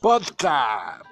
Podcast.